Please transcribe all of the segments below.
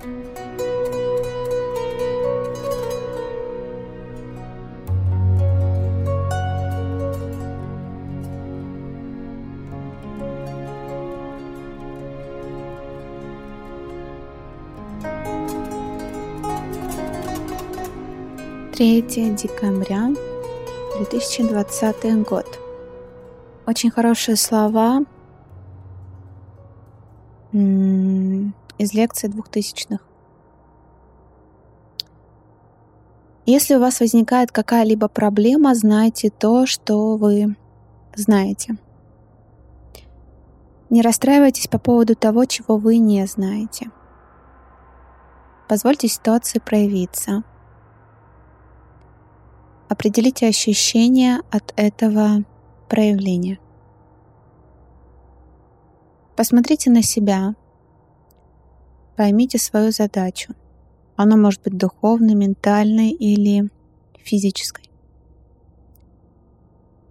3 декабря 2020 год. Очень хорошие слова. М -м из лекции двухтысячных. Если у вас возникает какая-либо проблема, знайте то, что вы знаете. Не расстраивайтесь по поводу того, чего вы не знаете. Позвольте ситуации проявиться. Определите ощущения от этого проявления. Посмотрите на себя. Поймите свою задачу. Она может быть духовной, ментальной или физической.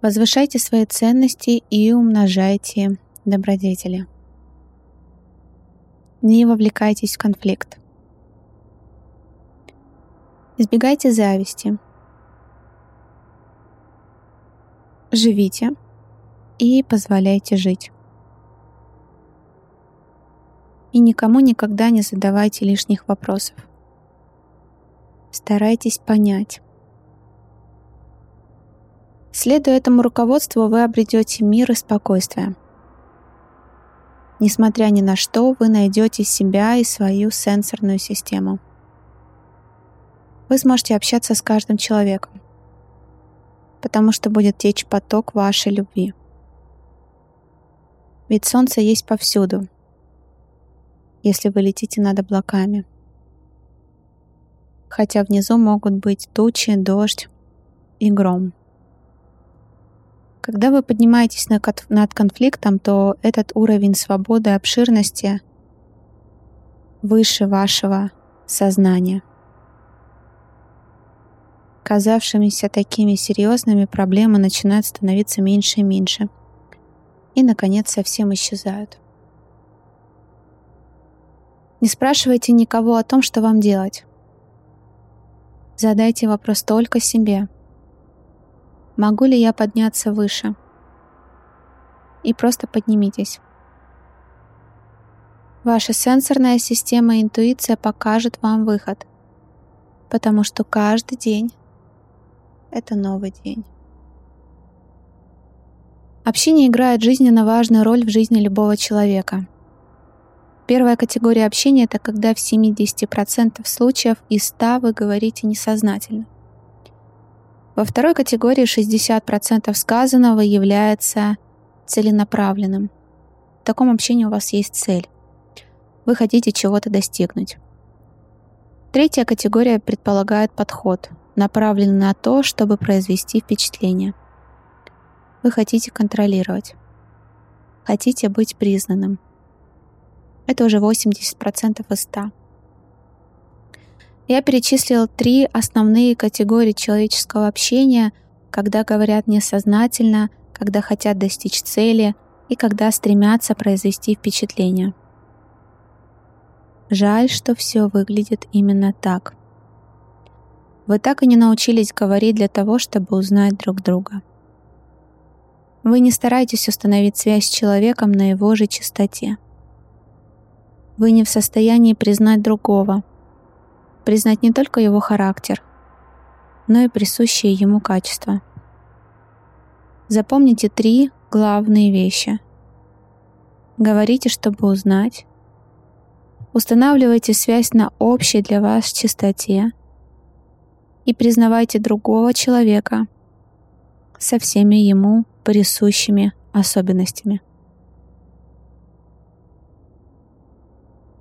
Возвышайте свои ценности и умножайте добродетели. Не вовлекайтесь в конфликт. Избегайте зависти. Живите и позволяйте жить. И никому никогда не задавайте лишних вопросов. Старайтесь понять. Следуя этому руководству, вы обретете мир и спокойствие. Несмотря ни на что, вы найдете себя и свою сенсорную систему. Вы сможете общаться с каждым человеком потому что будет течь поток вашей любви. Ведь солнце есть повсюду, если вы летите над облаками. Хотя внизу могут быть тучи, дождь и гром. Когда вы поднимаетесь над конфликтом, то этот уровень свободы и обширности выше вашего сознания казавшимися такими серьезными, проблемы начинают становиться меньше и меньше. И, наконец, совсем исчезают. Не спрашивайте никого о том, что вам делать. Задайте вопрос только себе. Могу ли я подняться выше? И просто поднимитесь. Ваша сенсорная система и интуиция покажет вам выход, потому что каждый день это новый день. Общение играет жизненно важную роль в жизни любого человека. Первая категория общения — это когда в 70% случаев из 100 вы говорите несознательно. Во второй категории 60% сказанного является целенаправленным. В таком общении у вас есть цель. Вы хотите чего-то достигнуть. Третья категория предполагает подход, направлены на то, чтобы произвести впечатление. Вы хотите контролировать. Хотите быть признанным. Это уже 80% из 100. Я перечислил три основные категории человеческого общения, когда говорят несознательно, когда хотят достичь цели и когда стремятся произвести впечатление. Жаль, что все выглядит именно так. Вы так и не научились говорить для того, чтобы узнать друг друга. Вы не стараетесь установить связь с человеком на его же частоте. Вы не в состоянии признать другого, признать не только его характер, но и присущие ему качества. Запомните три главные вещи. Говорите, чтобы узнать. Устанавливайте связь на общей для вас частоте и признавайте другого человека со всеми ему присущими особенностями.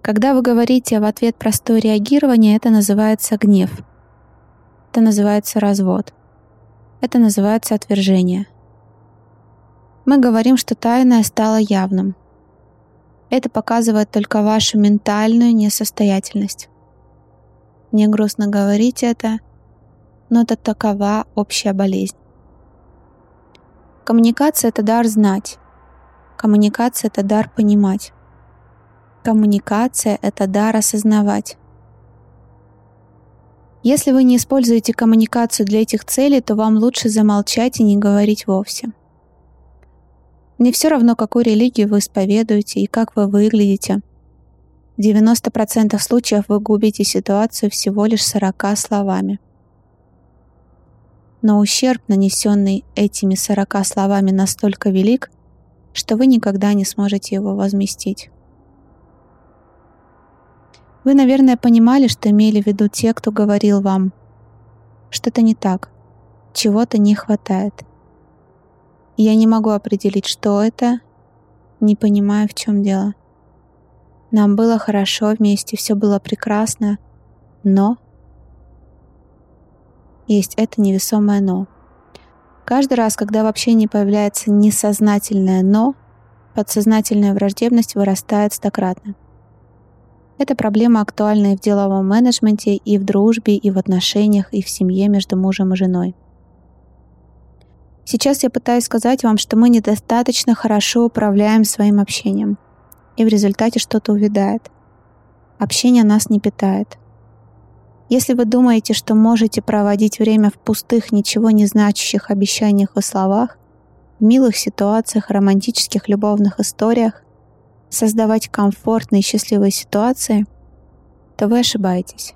Когда вы говорите в ответ простое реагирование, это называется гнев. Это называется развод. Это называется отвержение. Мы говорим, что тайное стало явным. Это показывает только вашу ментальную несостоятельность. Мне грустно говорить это, но это такова общая болезнь. Коммуникация — это дар знать. Коммуникация — это дар понимать. Коммуникация — это дар осознавать. Если вы не используете коммуникацию для этих целей, то вам лучше замолчать и не говорить вовсе. Мне все равно, какую религию вы исповедуете и как вы выглядите. В 90% случаев вы губите ситуацию всего лишь 40 словами. но ущерб, нанесенный этими сорока словами, настолько велик, что вы никогда не сможете его возместить. Вы, наверное, понимали, что имели в виду те, кто говорил вам. Что-то не так, чего-то не хватает. Я не могу определить, что это, не понимая, в чем дело. Нам было хорошо вместе, все было прекрасно, но есть это невесомое «но». Каждый раз, когда в общении появляется несознательное «но», подсознательная враждебность вырастает стократно. Эта проблема актуальна и в деловом менеджменте, и в дружбе, и в отношениях, и в семье между мужем и женой. Сейчас я пытаюсь сказать вам, что мы недостаточно хорошо управляем своим общением, и в результате что-то увядает. Общение нас не питает – если вы думаете, что можете проводить время в пустых, ничего не значащих обещаниях и словах, в милых ситуациях, романтических любовных историях, создавать комфортные и счастливые ситуации, то вы ошибаетесь.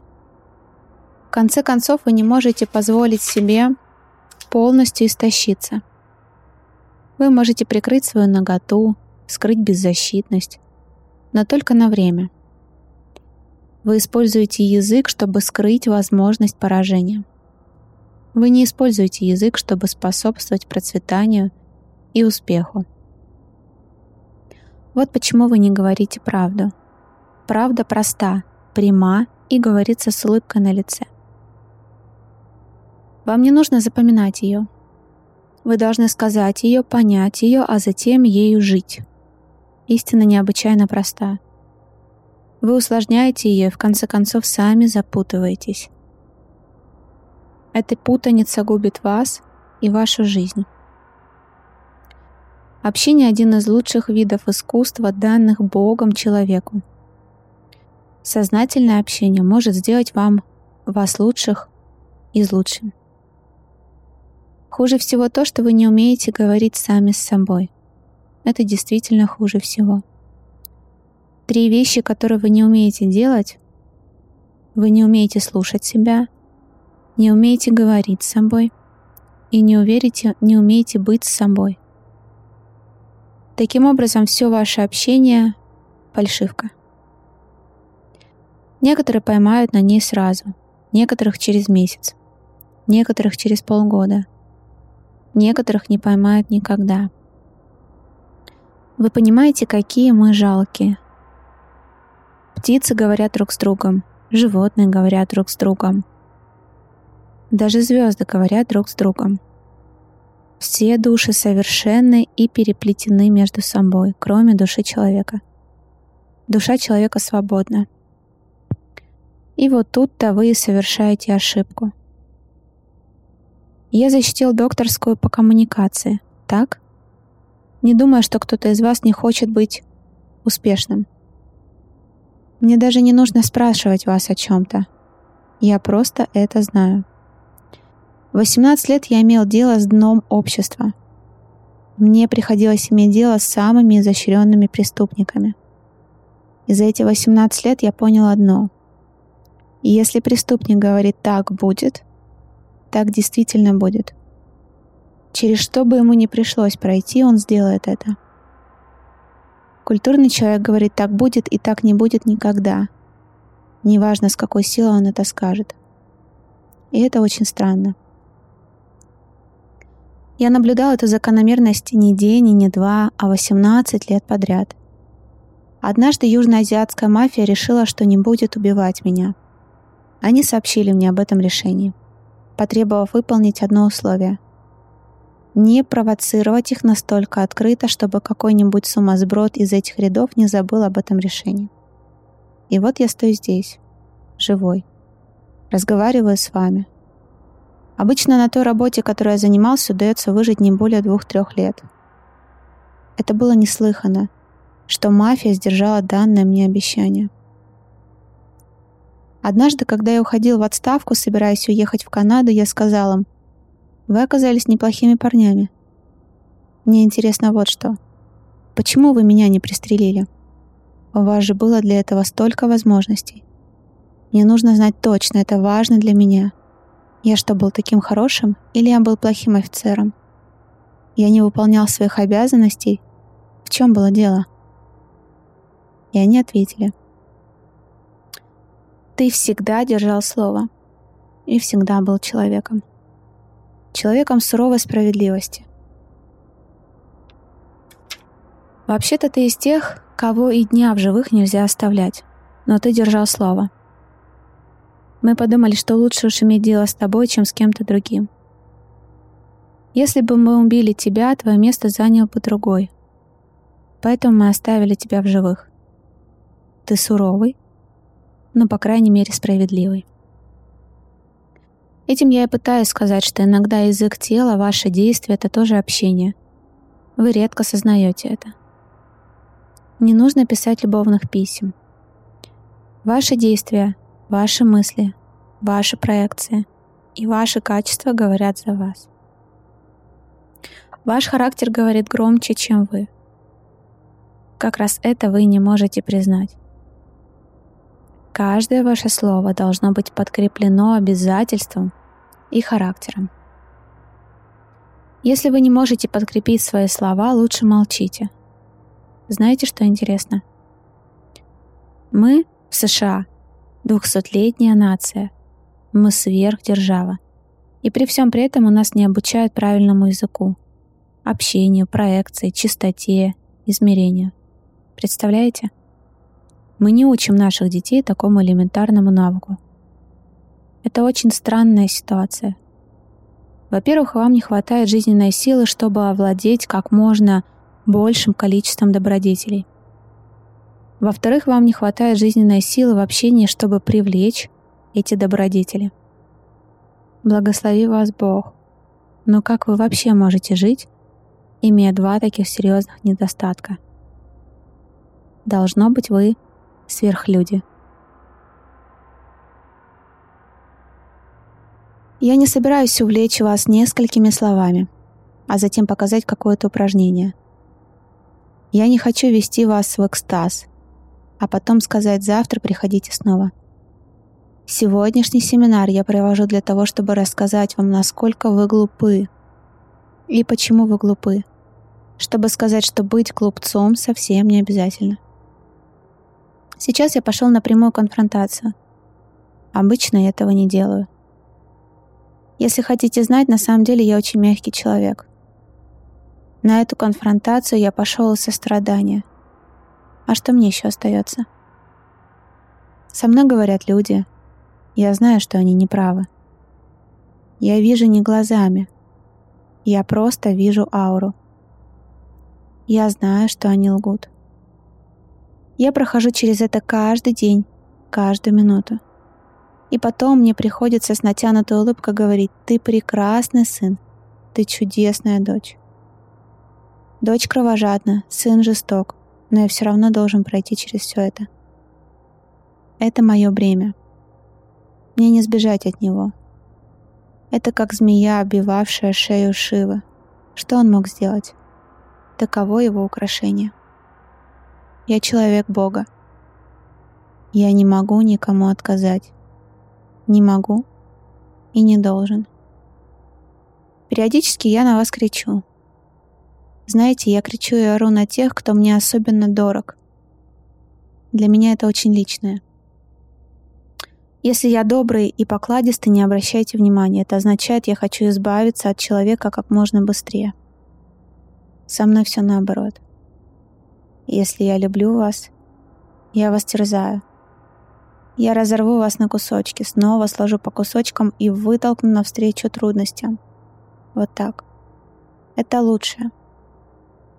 В конце концов, вы не можете позволить себе полностью истощиться. Вы можете прикрыть свою наготу, скрыть беззащитность, но только на время – вы используете язык, чтобы скрыть возможность поражения. Вы не используете язык, чтобы способствовать процветанию и успеху. Вот почему вы не говорите правду. Правда проста, пряма и говорится с улыбкой на лице. Вам не нужно запоминать ее. Вы должны сказать ее, понять ее, а затем ею жить. Истина необычайно проста — вы усложняете ее и в конце концов сами запутываетесь. Эта путаница губит вас и вашу жизнь. Общение – один из лучших видов искусства, данных Богом человеку. Сознательное общение может сделать вам вас лучших из лучшим. Хуже всего то, что вы не умеете говорить сами с собой. Это действительно хуже всего. Три вещи, которые вы не умеете делать. Вы не умеете слушать себя, не умеете говорить с собой и не, уверите, не умеете быть с собой. Таким образом, все ваше общение — фальшивка. Некоторые поймают на ней сразу, некоторых через месяц, некоторых через полгода, некоторых не поймают никогда. Вы понимаете, какие мы жалкие, Птицы говорят друг с другом, животные говорят друг с другом. Даже звезды говорят друг с другом. Все души совершенны и переплетены между собой, кроме души человека. Душа человека свободна. И вот тут-то вы совершаете ошибку. Я защитил докторскую по коммуникации, так? Не думая, что кто-то из вас не хочет быть успешным. Мне даже не нужно спрашивать вас о чем-то. Я просто это знаю. В 18 лет я имел дело с дном общества. Мне приходилось иметь дело с самыми изощренными преступниками. И за эти 18 лет я понял одно. если преступник говорит «так будет», так действительно будет. Через что бы ему ни пришлось пройти, он сделает это. Культурный человек говорит «так будет» и «так не будет никогда». Неважно, с какой силой он это скажет. И это очень странно. Я наблюдал эту закономерность не день и не два, а 18 лет подряд. Однажды южноазиатская мафия решила, что не будет убивать меня. Они сообщили мне об этом решении, потребовав выполнить одно условие — не провоцировать их настолько открыто, чтобы какой-нибудь сумасброд из этих рядов не забыл об этом решении. И вот я стою здесь, живой, разговариваю с вами. Обычно на той работе, которой я занимался, удается выжить не более двух-трех лет. Это было неслыханно, что мафия сдержала данное мне обещание. Однажды, когда я уходил в отставку, собираясь уехать в Канаду, я сказал им, вы оказались неплохими парнями. Мне интересно вот что. Почему вы меня не пристрелили? У вас же было для этого столько возможностей. Мне нужно знать точно, это важно для меня. Я что, был таким хорошим? Или я был плохим офицером? Я не выполнял своих обязанностей? В чем было дело? И они ответили. Ты всегда держал слово. И всегда был человеком. Человеком суровой справедливости. Вообще-то ты из тех, кого и дня в живых нельзя оставлять. Но ты держал слово. Мы подумали, что лучше уж иметь дело с тобой, чем с кем-то другим. Если бы мы убили тебя, твое место занял бы другой. Поэтому мы оставили тебя в живых. Ты суровый, но, по крайней мере, справедливый. Этим я и пытаюсь сказать, что иногда язык тела, ваши действия — это тоже общение. Вы редко сознаете это. Не нужно писать любовных писем. Ваши действия Ваши мысли, ваши проекции и ваши качества говорят за вас. Ваш характер говорит громче, чем вы. Как раз это вы не можете признать. Каждое ваше слово должно быть подкреплено обязательством и характером. Если вы не можете подкрепить свои слова, лучше молчите. Знаете, что интересно? Мы в США Двухсотлетняя нация. Мы сверхдержава. И при всем при этом у нас не обучают правильному языку, общению, проекции, чистоте, измерению. Представляете? Мы не учим наших детей такому элементарному навыку. Это очень странная ситуация. Во-первых, вам не хватает жизненной силы, чтобы овладеть как можно большим количеством добродетелей. Во-вторых, вам не хватает жизненной силы в общении, чтобы привлечь эти добродетели. Благослови вас Бог. Но как вы вообще можете жить, имея два таких серьезных недостатка? Должно быть, вы сверхлюди. Я не собираюсь увлечь вас несколькими словами, а затем показать какое-то упражнение. Я не хочу вести вас в экстаз а потом сказать «завтра приходите снова». Сегодняшний семинар я провожу для того, чтобы рассказать вам, насколько вы глупы. И почему вы глупы. Чтобы сказать, что быть глупцом совсем не обязательно. Сейчас я пошел на прямую конфронтацию. Обычно я этого не делаю. Если хотите знать, на самом деле я очень мягкий человек. На эту конфронтацию я пошел из сострадания — а что мне еще остается? Со мной говорят люди. Я знаю, что они неправы. Я вижу не глазами. Я просто вижу ауру. Я знаю, что они лгут. Я прохожу через это каждый день, каждую минуту. И потом мне приходится с натянутой улыбкой говорить, ты прекрасный сын, ты чудесная дочь. Дочь кровожадна, сын жесток, но я все равно должен пройти через все это. Это мое бремя. Мне не сбежать от него. Это как змея, обвивавшая шею Шивы. Что он мог сделать? Таково его украшение. Я человек Бога. Я не могу никому отказать. Не могу и не должен. Периодически я на вас кричу, знаете, я кричу и ору на тех, кто мне особенно дорог. Для меня это очень личное. Если я добрый и покладистый, не обращайте внимания. Это означает, я хочу избавиться от человека как можно быстрее. Со мной все наоборот. Если я люблю вас, я вас терзаю. Я разорву вас на кусочки, снова сложу по кусочкам и вытолкну навстречу трудностям. Вот так. Это лучшее.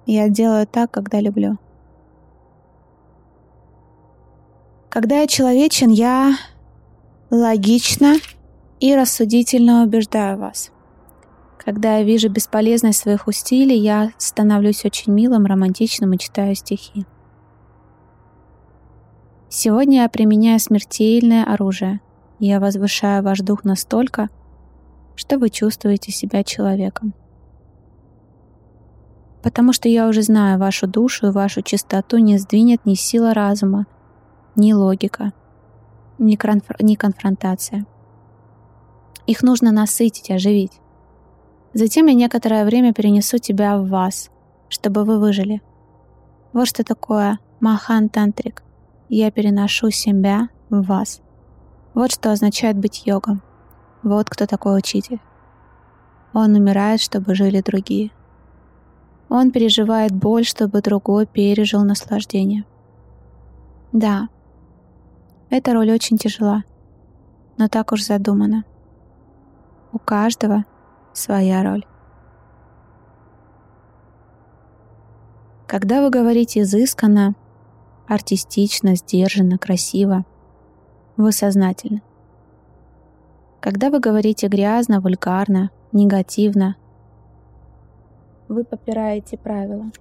Я делаю так, когда люблю. Когда я человечен, я логично и рассудительно убеждаю вас. Когда я вижу бесполезность своих усилий, я становлюсь очень милым, романтичным и читаю стихи. Сегодня я применяю смертельное оружие. Я возвышаю ваш дух настолько, что вы чувствуете себя человеком потому что я уже знаю вашу душу и вашу чистоту не сдвинет ни сила разума, ни логика, ни, конф... ни конфронтация. Их нужно насытить, оживить. Затем я некоторое время перенесу тебя в вас, чтобы вы выжили. Вот что такое Махан Тантрик. Я переношу себя в вас. Вот что означает быть йогом. Вот кто такой учитель. Он умирает, чтобы жили другие. Он переживает боль, чтобы другой пережил наслаждение. Да, эта роль очень тяжела, но так уж задумано. У каждого своя роль. Когда вы говорите изысканно, артистично, сдержанно, красиво, вы сознательны. Когда вы говорите грязно, вульгарно, негативно, вы попираете правила.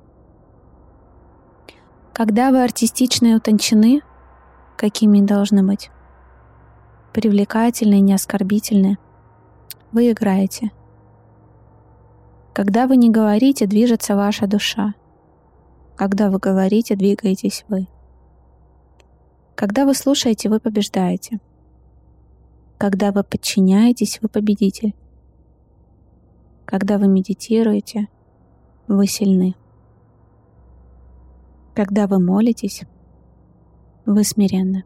Когда вы артистичны и утончены, какими должны быть, привлекательны и неоскорбительны, вы играете. Когда вы не говорите, движется ваша душа. Когда вы говорите, двигаетесь вы. Когда вы слушаете, вы побеждаете. Когда вы подчиняетесь, вы победитель. Когда вы медитируете, вы сильны. Когда вы молитесь, вы смиренны.